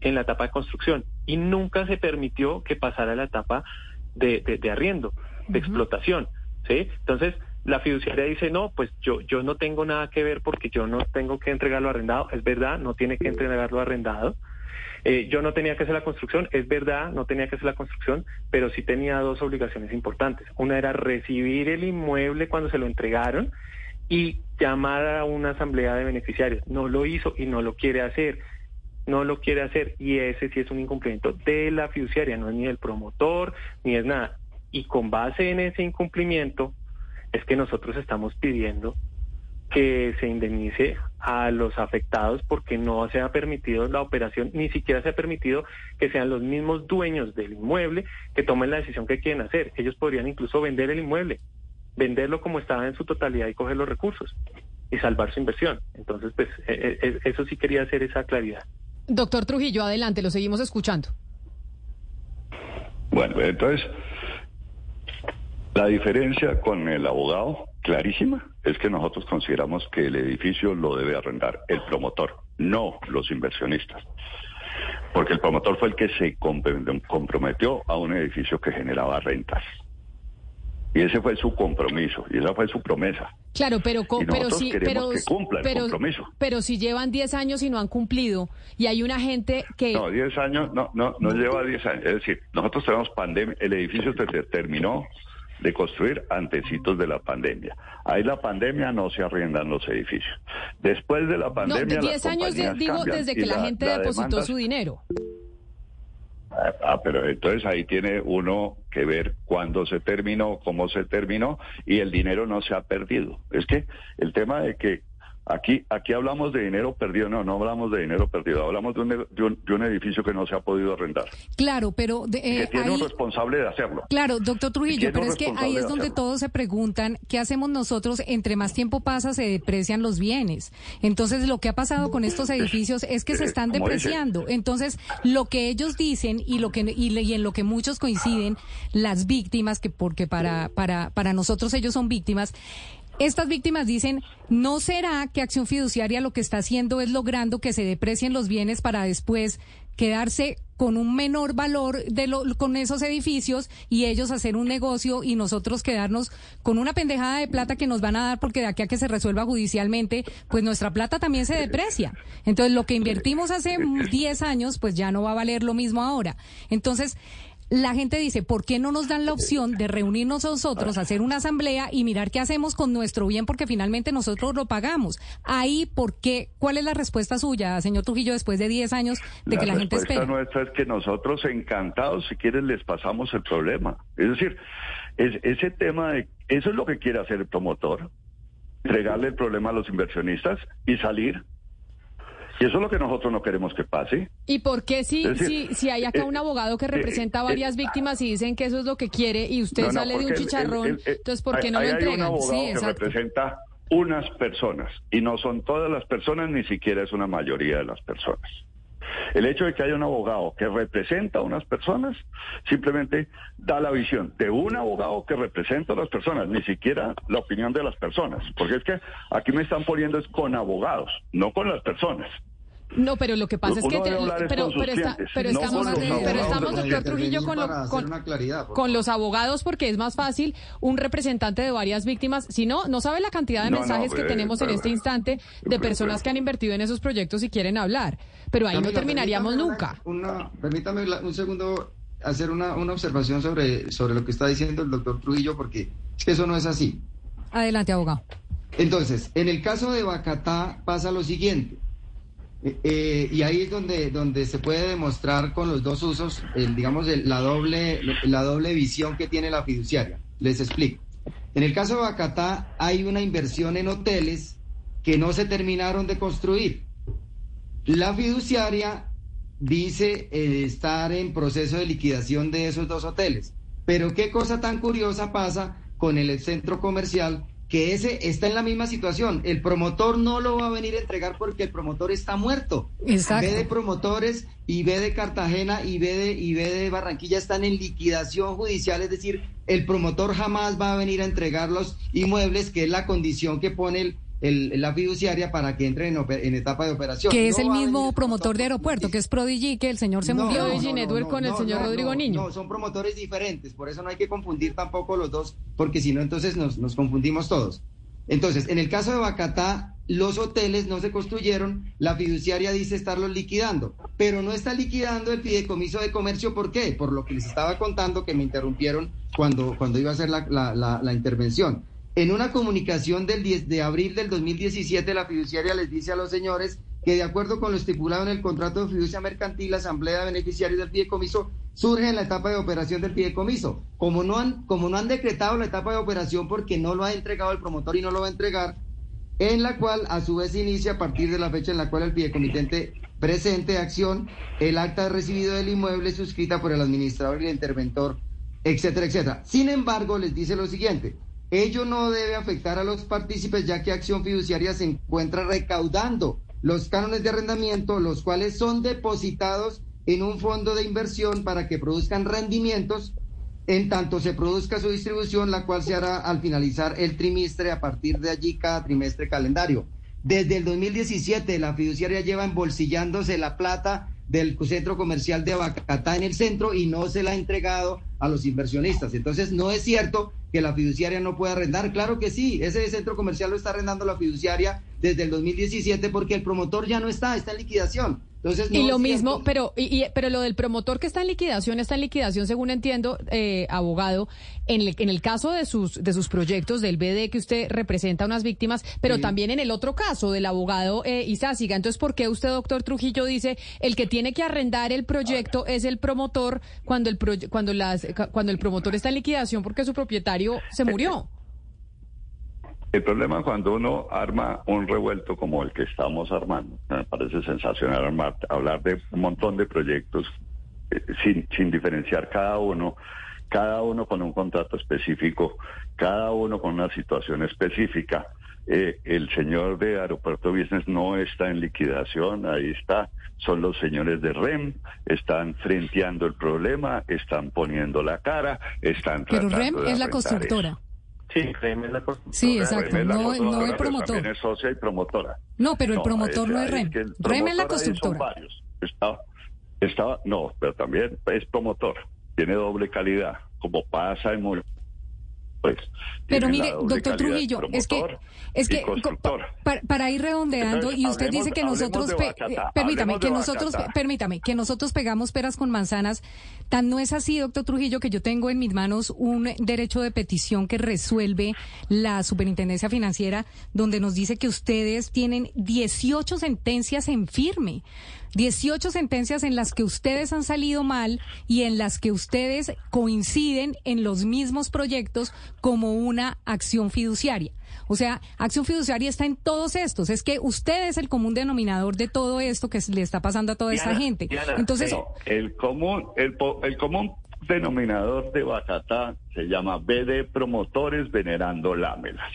en la etapa de construcción y nunca se permitió que pasara la etapa de, de- de arriendo, de explotación, ¿sí? Entonces, la fiduciaria dice, no, pues yo, yo no tengo nada que ver porque yo no tengo que entregarlo arrendado, es verdad, no tiene que entregarlo arrendado, eh, yo no tenía que hacer la construcción, es verdad, no tenía que hacer la construcción, pero sí tenía dos obligaciones importantes. Una era recibir el inmueble cuando se lo entregaron y llamar a una asamblea de beneficiarios. No lo hizo y no lo quiere hacer. No lo quiere hacer y ese sí es un incumplimiento de la fiduciaria, no es ni del promotor ni es nada. Y con base en ese incumplimiento es que nosotros estamos pidiendo que se indemnice a los afectados porque no se ha permitido la operación, ni siquiera se ha permitido que sean los mismos dueños del inmueble que tomen la decisión que quieren hacer. Ellos podrían incluso vender el inmueble, venderlo como estaba en su totalidad y coger los recursos y salvar su inversión. Entonces, pues eh, eh, eso sí quería hacer esa claridad. Doctor Trujillo, adelante, lo seguimos escuchando. Bueno, entonces, la diferencia con el abogado, clarísima, es que nosotros consideramos que el edificio lo debe arrendar el promotor, no los inversionistas. Porque el promotor fue el que se comprom- comprometió a un edificio que generaba rentas. Y ese fue su compromiso, y esa fue su promesa. Claro, pero, Y pero pero, que cumpla el pero, compromiso. pero si llevan 10 años y no han cumplido y hay una gente que No, 10 años, no, no, no lleva 10 años. Es decir, nosotros tenemos pandemia, el edificio se te- terminó de construir antecitos de la pandemia. Ahí la pandemia no se arriendan los edificios. Después de la no, pandemia, de las 10 años de- digo desde que la, gente la depositó su dinero. Ah, ah, pero entonces ahí tiene uno que ver cuándo se terminó, cómo se terminó y el dinero no se ha perdido. Es que el tema de que Aquí, aquí hablamos de dinero perdido, no, no hablamos de dinero perdido, hablamos de un, de un, edificio que no se ha podido arrendar. Claro, pero... De, que eh, tiene un responsable de hacerlo. Claro, doctor Trujillo, pero es que ahí es donde todos se preguntan, ¿qué hacemos nosotros? Entre más tiempo pasa, se deprecian los bienes. Entonces, lo que ha pasado con estos edificios es que se están depreciando. Entonces, lo que ellos dicen y, lo que, y, y en lo que muchos coinciden, las víctimas, que porque para, para, para nosotros ellos son víctimas, estas víctimas dicen, ¿no será que Acción Fiduciaria lo que está haciendo es logrando que se deprecien los bienes para después quedarse con un menor valor de lo, con esos edificios y ellos hacer un negocio y nosotros quedarnos con una pendejada de plata que nos van a dar porque de aquí a que se resuelva judicialmente, pues nuestra plata también se deprecia. Entonces, lo que invertimos hace 10 años, pues ya no va a valer lo mismo ahora. Entonces, la gente dice, ¿por qué no nos dan la opción de reunirnos nosotros, hacer una asamblea y mirar qué hacemos con nuestro bien porque finalmente nosotros lo pagamos? Ahí, ¿por qué? ¿Cuál es la respuesta suya, señor Trujillo, después de 10 años de que la gente espera? La respuesta nuestra es que nosotros encantados, si quieren, les pasamos el problema. Es decir, es, ese tema de, eso es lo que quiere hacer el promotor, entregarle el problema a los inversionistas y salir y eso es lo que nosotros no queremos que pase. ¿Y por qué si, si, si hay acá eh, un abogado que eh, representa a eh, varias víctimas y dicen que eso es lo que quiere y usted sale de un chicharrón, entonces ¿por qué no lo entregan? Hay un abogado que representa unas personas y no son todas las personas, ni siquiera es una mayoría de las personas. El hecho de que haya un abogado que representa a unas personas simplemente da la visión de un abogado que representa a las personas, ni siquiera la opinión de las personas, porque es que aquí me están poniendo es con abogados, no con las personas. No, pero lo que pasa es que pero, pero, estamos, pero estamos doctor Trujillo con, con, los abogados porque es más fácil un representante de varias víctimas, si no no sabe la cantidad de mensajes que eh, tenemos en este instante de personas que han invertido en esos proyectos y quieren hablar, pero ahí no terminaríamos nunca. permítame un segundo hacer una, una observación sobre sobre lo que está diciendo el doctor Trujillo porque es que eso no es así. Adelante, abogado. Entonces, en el caso de Bacatá pasa lo siguiente. Eh, y ahí es donde, donde se puede demostrar con los dos usos, digamos, la, doble, la doble visión que tiene la fiduciaria. Les explico. En el caso de Bacatá hay una inversión en hoteles que no se terminaron de construir. La fiduciaria dice eh, estar en proceso de liquidación de esos dos hoteles. Pero qué cosa tan curiosa pasa con el centro comercial que ese está en la misma situación. El promotor no lo va a venir a entregar porque el promotor está muerto. Exacto. B de promotores y B de Cartagena y B de, y B de Barranquilla están en liquidación judicial, es decir, el promotor jamás va a venir a entregar los inmuebles, que es la condición que pone el, la fiduciaria para que entre en, etapa de operación. Que es el mismo promotor de aeropuerto, que es Prodigy, que el señor se movió de Network con el señor Rodrigo Niño. No, son promotores diferentes, por eso no hay que confundir tampoco los dos, porque si no, entonces nos, nos confundimos todos. Entonces, en el caso de Bacatá, los hoteles no se construyeron, la fiduciaria dice estarlos liquidando, pero no está liquidando el fideicomiso de comercio, ¿por qué? Por lo que les estaba contando que me interrumpieron cuando, cuando iba a hacer la, la, la intervención. En una comunicación del 10 de abril del 2017, la fiduciaria les dice a los señores que de acuerdo con lo estipulado en el contrato de fiducia mercantil, la asamblea de beneficiarios del fideicomiso surge en la etapa de operación del fideicomiso. Como no han, como no han decretado la etapa de operación porque no lo ha entregado el promotor y no lo va a entregar, en la cual a su vez inicia a partir de la fecha en la cual el fideicomitente presente acción el acta de recibido del inmueble suscrita por el administrador y el interventor, etcétera, etcétera. Sin embargo, les dice lo siguiente, Ello no debe afectar a los partícipes ya que Acción Fiduciaria se encuentra recaudando los cánones de arrendamiento, los cuales son depositados en un fondo de inversión para que produzcan rendimientos en tanto se produzca su distribución, la cual se hará al finalizar el trimestre, a partir de allí cada trimestre calendario. Desde el 2017 la fiduciaria lleva embolsillándose la plata del centro comercial de Bacatá en el centro y no se la ha entregado a los inversionistas. Entonces, no es cierto que la fiduciaria no pueda arrendar. Claro que sí, ese centro comercial lo está arrendando la fiduciaria desde el 2017 porque el promotor ya no está, está en liquidación. Y lo mismo, pero y, pero lo del promotor que está en liquidación está en liquidación, según entiendo, eh, abogado, en el, en el caso de sus de sus proyectos del BD que usted representa a unas víctimas, pero también en el otro caso del abogado eh, Isásiga. Entonces, ¿por qué usted, doctor Trujillo, dice el que tiene que arrendar el proyecto es el promotor cuando el cuando las cuando el promotor está en liquidación porque su propietario se murió? El problema cuando uno arma un revuelto como el que estamos armando, me parece sensacional armar, hablar de un montón de proyectos eh, sin, sin diferenciar cada uno, cada uno con un contrato específico, cada uno con una situación específica. Eh, el señor de Aeropuerto Business no está en liquidación, ahí está, son los señores de REM, están frenteando el problema, están poniendo la cara, están Pero REM es la constructora. Sí, REM es la constructora. Sí, exacto, no, no el promotor. También es socia y promotora. No, pero el promotor no es REM. REM es la constructora. Son varios. Estaba, no, pero también es promotor. Tiene doble calidad, como pasa en pues, Pero mire, doctor Trujillo, es que, es que para, ir redondeando, y usted dice que nosotros, eh, permítame, que nosotros, permítame, que nosotros pegamos peras con manzanas, tan no es así, doctor Trujillo, que yo tengo en mis manos un derecho de petición que resuelve la Superintendencia Financiera, donde nos dice que ustedes tienen 18 sentencias en firme. 18 sentencias en las que ustedes han salido mal y en las que ustedes coinciden en los mismos proyectos como una acción fiduciaria. O sea, acción fiduciaria está en todos estos. Es que usted es el común denominador de todo esto que le está pasando a toda esa gente. Entonces, el común, el, el común denominador de Bacatá se llama BD Promotores Venerando Lámelas.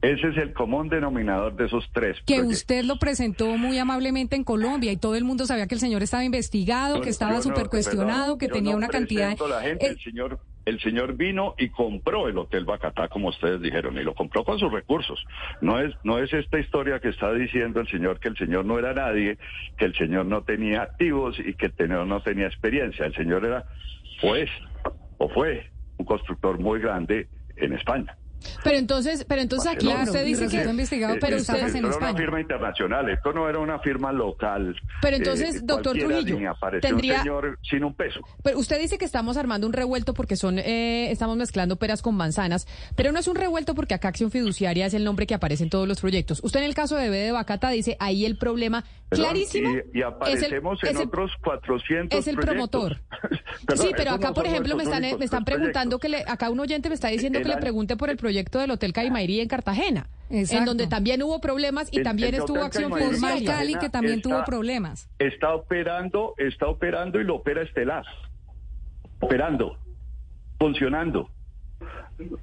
Ese es el común denominador de esos tres. Que usted lo presentó muy amablemente en Colombia y todo el mundo sabía que el señor estaba investigado, que estaba súper cuestionado, que tenía una cantidad. La gente, el señor el señor vino y compró el Hotel Bacatá, como ustedes dijeron, y lo compró con sus recursos. No es, no es esta historia que está diciendo el señor que el señor no era nadie, que el señor no tenía activos y que el señor no tenía experiencia. El señor era, pues, o fue un constructor muy grande en España. Pero entonces, pero entonces aquí usted dice que investigado, pero usted en España. Era una firma internacional, esto no era una firma local. Pero entonces, eh, doctor Trujillo, tendría un señor sin un peso. Pero usted dice que estamos armando un revuelto porque son, eh, estamos mezclando peras con manzanas, pero no es un revuelto porque acá acción fiduciaria es el nombre que aparece en todos los proyectos. Usted en el caso de B de Bacata dice ahí el problema clarísimo. Y, aparecemos en otros 400 Es el promotor. [LAUGHS] sí, pero acá, por ejemplo, me están, me están preguntando que le, acá un oyente me está diciendo que le pregunte por el proyecto del Hotel Caimairi en Cartagena, en donde también hubo problemas y también estuvo acción formal Cali que también tuvo problemas. Está operando, está operando y lo opera Estelar. Operando, funcionando,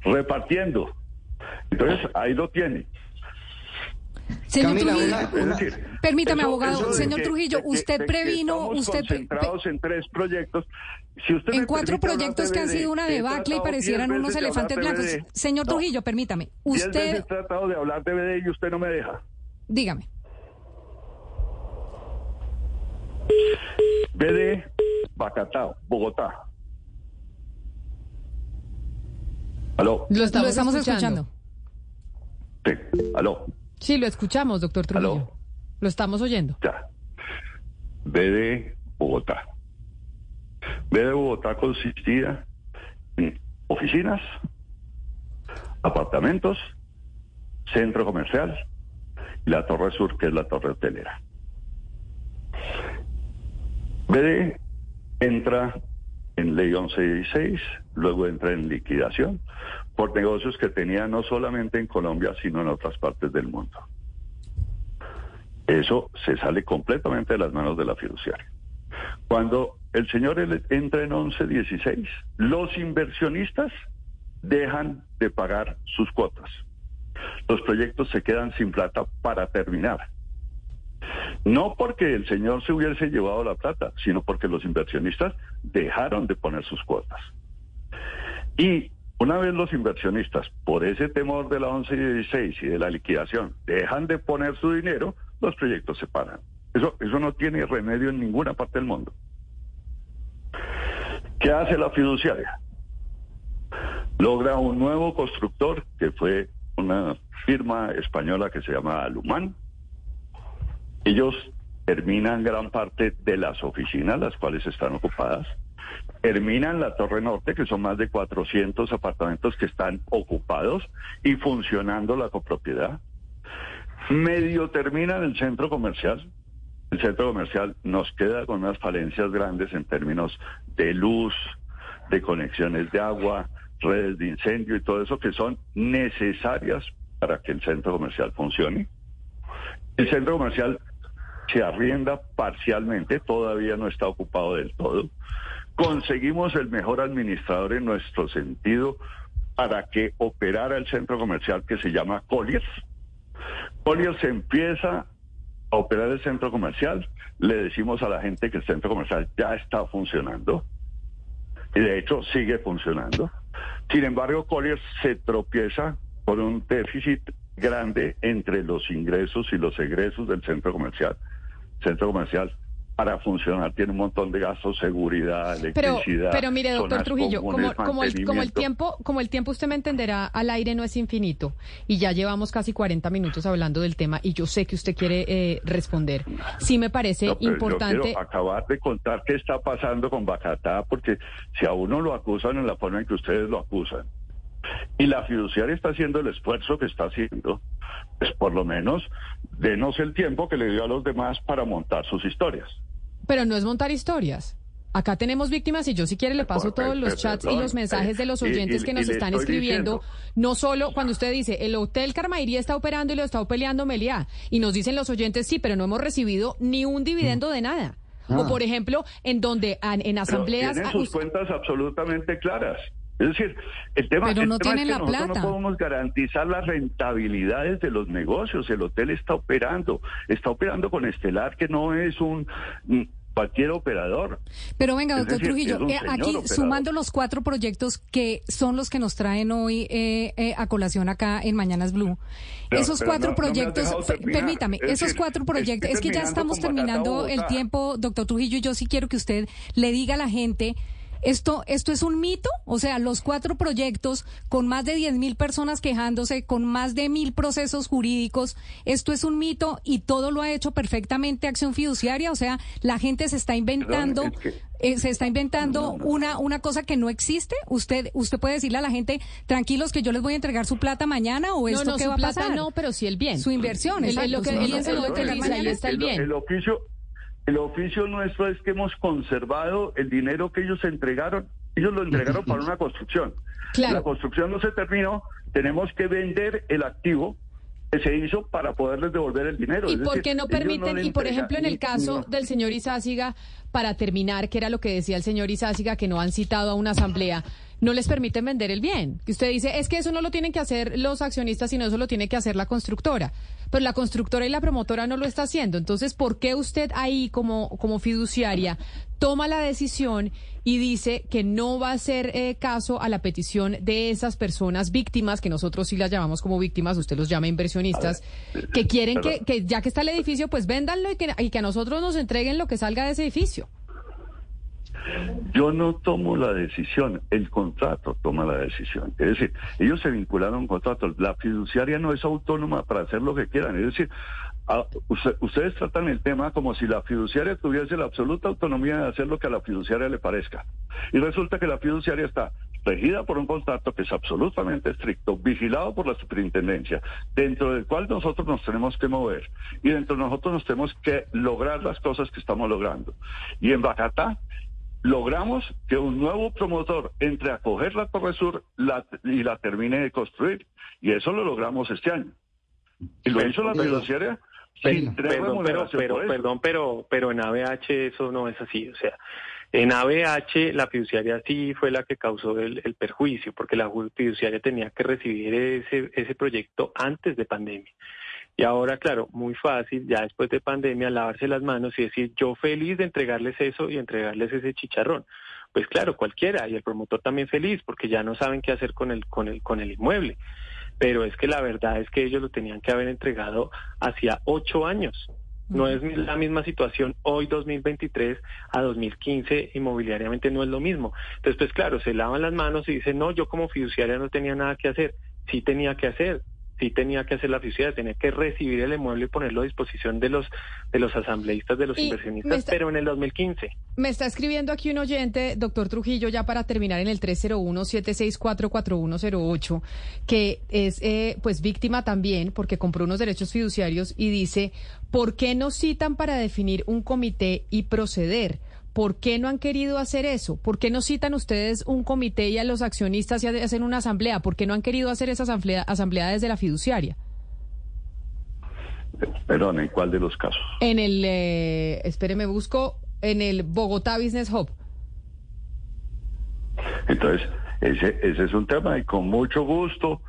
repartiendo. Entonces, ahí lo tiene. Señor Trujillo, permítame, abogado. Señor Trujillo, usted previno, usted concentrados en tres proyectos. Si usted en cuatro proyectos que han sido una debacle y parecieran unos elefantes blancos. Señor Trujillo, permítame. Usted. he tratado de hablar de BD y usted no me deja. Dígame. BD, Bacatao, Bogotá. ¿Aló? Lo estamos, escuchando. Sí, aló. Sí, lo escuchamos, doctor Trujillo. Lo estamos oyendo. Ya. BD Bogotá. BD Bogotá consistía en oficinas, apartamentos, centro comercial y la Torre Sur, que es la torre hotelera. BD entra en ley 1116, luego entra en liquidación por negocios que tenía no solamente en Colombia, sino en otras partes del mundo. Eso se sale completamente de las manos de la fiduciaria. Cuando el señor entra en 1116, los inversionistas dejan de pagar sus cuotas. Los proyectos se quedan sin plata para terminar. No porque el señor se hubiese llevado la plata, sino porque los inversionistas dejaron de poner sus cuotas. Y una vez los inversionistas, por ese temor de la 11 y 16 y de la liquidación, dejan de poner su dinero, los proyectos se paran. Eso, eso no tiene remedio en ninguna parte del mundo. ¿Qué hace la fiduciaria? Logra un nuevo constructor, que fue una firma española que se llama Alumán. Ellos terminan gran parte de las oficinas, las cuales están ocupadas, terminan la Torre Norte, que son más de 400 apartamentos que están ocupados y funcionando la copropiedad. Medio termina el centro comercial. El centro comercial nos queda con unas falencias grandes en términos de luz, de conexiones de agua, redes de incendio y todo eso que son necesarias para que el centro comercial funcione. El centro comercial se arrienda parcialmente, todavía no está ocupado del todo. Conseguimos el mejor administrador en nuestro sentido para que operara el centro comercial que se llama Colliers. Colliers empieza a operar el centro comercial, le decimos a la gente que el centro comercial ya está funcionando y de hecho sigue funcionando. Sin embargo, Colliers se tropieza con un déficit grande entre los ingresos y los egresos del centro comercial. Centro comercial para funcionar tiene un montón de gastos, seguridad, electricidad. Pero, pero mire, doctor Trujillo, como, como, el, como el tiempo, como el tiempo usted me entenderá, al aire no es infinito y ya llevamos casi 40 minutos hablando del tema y yo sé que usted quiere eh, responder. Sí me parece importante. Yo quiero acabar de contar qué está pasando con Bacatá, porque si a uno lo acusan en la forma en que ustedes lo acusan, y la fiduciaria está haciendo el esfuerzo que está haciendo, pues por lo menos denos el tiempo que le dio a los demás para montar sus historias. Pero no es montar historias. Acá tenemos víctimas y yo si quiere le paso todos los chats y los mensajes de los oyentes que nos están escribiendo. No solo cuando usted dice, el Hotel Carmairía está operando y lo está peleando Meliá. Y nos dicen los oyentes, sí, pero no hemos recibido ni un dividendo de nada. O ah. por ejemplo, en donde en asambleas... tienen sus cuentas absolutamente claras. Es decir, el tema, no es que nosotros no podemos garantizar las rentabilidades de los negocios. El hotel está operando, está operando con Estelar, que no es un cualquier operador. Pero venga, doctor Trujillo, eh, aquí sumando los cuatro proyectos que son los que nos traen hoy eh, eh, a colación acá en Mañanas Blue, esos cuatro proyectos, permítame, esos cuatro proyectos, es que ya estamos terminando el tiempo, doctor Trujillo, y yo sí quiero que usted le diga a la gente ¿Esto, ¿Esto es un mito? O sea, los cuatro proyectos con más de 10 mil personas quejándose, con más de mil procesos jurídicos, ¿esto es un mito y todo lo ha hecho perfectamente Acción Fiduciaria? O sea, la gente se está inventando... Eh, se está inventando una una cosa que no existe. Usted usted puede decirle a la gente tranquilos que yo les voy a entregar su plata mañana o esto no, qué va a pasar. No, pero sí el bien. Su inversión. El, lo que, el, se lo ahí está el bien. El oficio el oficio nuestro es que hemos conservado el dinero que ellos entregaron. Ellos lo entregaron para una construcción. La construcción no se terminó, tenemos que vender el activo que se hizo para poderles devolver el dinero. ¿Y por qué no permiten, y por ejemplo en el caso del señor Izáciga, para terminar, que era lo que decía el señor Izáciga, que no han citado a una asamblea, no les permiten vender el bien. Que usted dice, es que eso no lo tienen que hacer los accionistas, sino eso lo tiene que hacer la constructora. Pero la constructora y la promotora no lo está haciendo. Entonces, ¿por qué usted ahí como, como fiduciaria toma la decisión y dice que no va a hacer eh, caso a la petición de esas personas víctimas, que nosotros sí las llamamos como víctimas, usted los llama inversionistas, que quieren que, que, ya que está el edificio, pues véndanlo y que, y que a nosotros nos entreguen lo que salga de ese edificio? Yo no tomo la decisión, el contrato toma la decisión. Es decir, ellos se vincularon a un contrato. La fiduciaria no es autónoma para hacer lo que quieran. Es decir, ustedes tratan el tema como si la fiduciaria tuviese la absoluta autonomía de hacer lo que a la fiduciaria le parezca. Y resulta que la fiduciaria está regida por un contrato que es absolutamente estricto, vigilado por la superintendencia, dentro del cual nosotros nos tenemos que mover y dentro de nosotros nos tenemos que lograr las cosas que estamos logrando. Y en Bacatá logramos que un nuevo promotor entre a coger la Torre Sur y la termine de construir. Y eso lo logramos este año. Y lo hizo la fiduciaria sin perdón, pero, pero, perdón, pero, pero en ABH eso no es así. O sea, en ABH la fiduciaria sí fue la que causó el, el perjuicio, porque la fiduciaria tenía que recibir ese, ese proyecto antes de pandemia. Y ahora, claro, muy fácil, ya después de pandemia, lavarse las manos y decir, yo feliz de entregarles eso y entregarles ese chicharrón. Pues claro, cualquiera, y el promotor también feliz, porque ya no saben qué hacer con el, con el, con el inmueble. Pero es que la verdad es que ellos lo tenían que haber entregado hacia ocho años. No es la misma situación hoy 2023 a 2015 inmobiliariamente no es lo mismo. Entonces, pues claro, se lavan las manos y dicen, no, yo como fiduciaria no tenía nada que hacer. Sí tenía que hacer, sí tenía que hacer la fiduciaria, tenía que recibir el inmueble y ponerlo a disposición de los de los asambleístas, de los inversionistas, pero en el 2015. Me está escribiendo aquí un oyente, doctor Trujillo, ya para terminar en el 301-764-4108, que es eh, pues víctima también porque compró unos derechos fiduciarios y dice, ¿por qué no citan para definir un comité y proceder? ¿Por qué no han querido hacer eso? ¿Por qué no citan ustedes un comité y a los accionistas y hacen una asamblea? ¿Por qué no han querido hacer esa asamblea, asamblea desde la fiduciaria? Perdón, ¿en cuál de los casos? En el, eh, espéreme, busco, en el Bogotá Business Hub. Entonces, ese, ese es un tema y con mucho gusto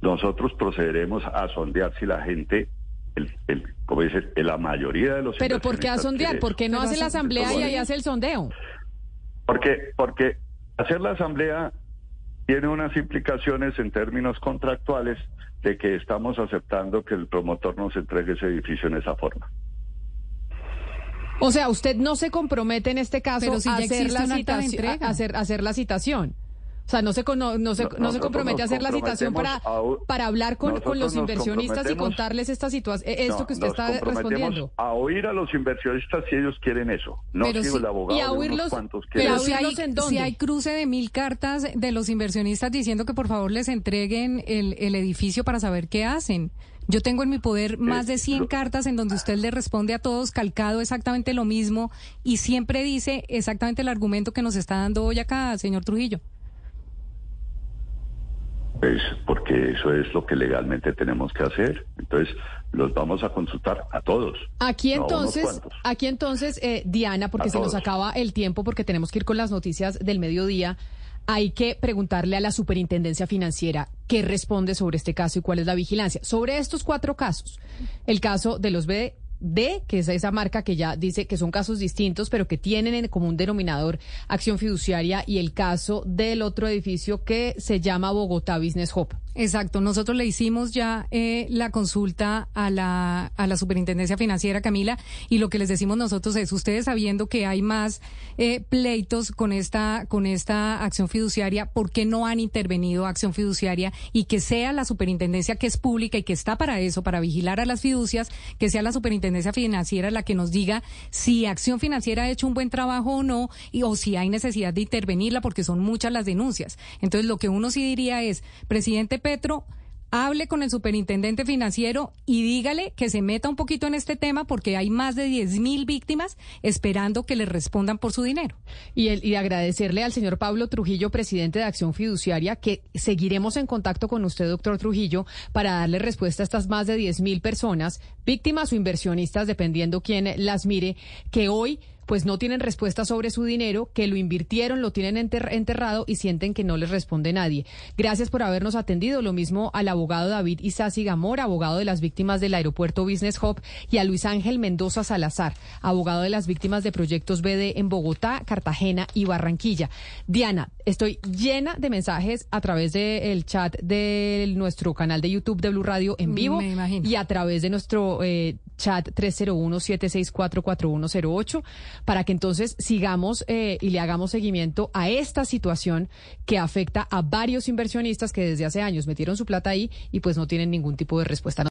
nosotros procederemos a sondear si la gente el, como dice, la mayoría de los... Pero ¿por qué a sondear? ¿Por qué no hace la asamblea y ahí hace el sondeo? Porque, porque hacer la asamblea tiene unas implicaciones en términos contractuales de que estamos aceptando que el promotor nos entregue ese edificio en esa forma. O sea, usted no se compromete en este caso a, hacer la a hacer, hacer la citación. O sea, no se, no, se, no, se compromete a hacer la citación para, para hablar con, con los inversionistas y contarles esta situación, eh, esto que usted está respondiendo. A oír a los inversionistas si ellos quieren eso. No si, el abogado y a oírlos, pero si hay, si hay cruce de mil cartas de los inversionistas diciendo que por favor les entreguen el, el edificio para saber qué hacen. Yo tengo en mi poder más de 100 cartas en donde usted le responde a todos calcado exactamente lo mismo y siempre dice exactamente el argumento que nos está dando hoy acá, señor Trujillo. Pues porque eso es lo que legalmente tenemos que hacer. Entonces, los vamos a consultar a todos. Aquí entonces, aquí entonces, eh, Diana, porque se nos acaba el tiempo, porque tenemos que ir con las noticias del mediodía. Hay que preguntarle a la superintendencia financiera qué responde sobre este caso y cuál es la vigilancia. Sobre estos cuatro casos, el caso de los B D, que es esa marca que ya dice que son casos distintos, pero que tienen en común denominador acción fiduciaria y el caso del otro edificio que se llama Bogotá Business Hub. Exacto, nosotros le hicimos ya eh, la consulta a la, a la Superintendencia Financiera, Camila, y lo que les decimos nosotros es, ustedes sabiendo que hay más eh, pleitos con esta, con esta acción fiduciaria, ¿por qué no han intervenido acción fiduciaria y que sea la Superintendencia que es pública y que está para eso, para vigilar a las fiducias, que sea la Superintendencia Financiera la que nos diga si acción financiera ha hecho un buen trabajo o no, y, o si hay necesidad de intervenirla, porque son muchas las denuncias. Entonces, lo que uno sí diría es, presidente Petro, hable con el superintendente financiero y dígale que se meta un poquito en este tema porque hay más de 10 mil víctimas esperando que le respondan por su dinero. Y, el, y agradecerle al señor Pablo Trujillo, presidente de Acción Fiduciaria, que seguiremos en contacto con usted, doctor Trujillo, para darle respuesta a estas más de 10 mil personas, víctimas o inversionistas, dependiendo quién las mire, que hoy pues no tienen respuesta sobre su dinero, que lo invirtieron, lo tienen enterrado y sienten que no les responde nadie. Gracias por habernos atendido. Lo mismo al abogado David Isasi Gamor, abogado de las víctimas del aeropuerto Business Hub, y a Luis Ángel Mendoza Salazar, abogado de las víctimas de proyectos BD en Bogotá, Cartagena y Barranquilla. Diana, estoy llena de mensajes a través del chat de nuestro canal de YouTube de Blue Radio en vivo y a través de nuestro eh, chat 301-764-4108 para que entonces sigamos eh, y le hagamos seguimiento a esta situación que afecta a varios inversionistas que desde hace años metieron su plata ahí y pues no tienen ningún tipo de respuesta.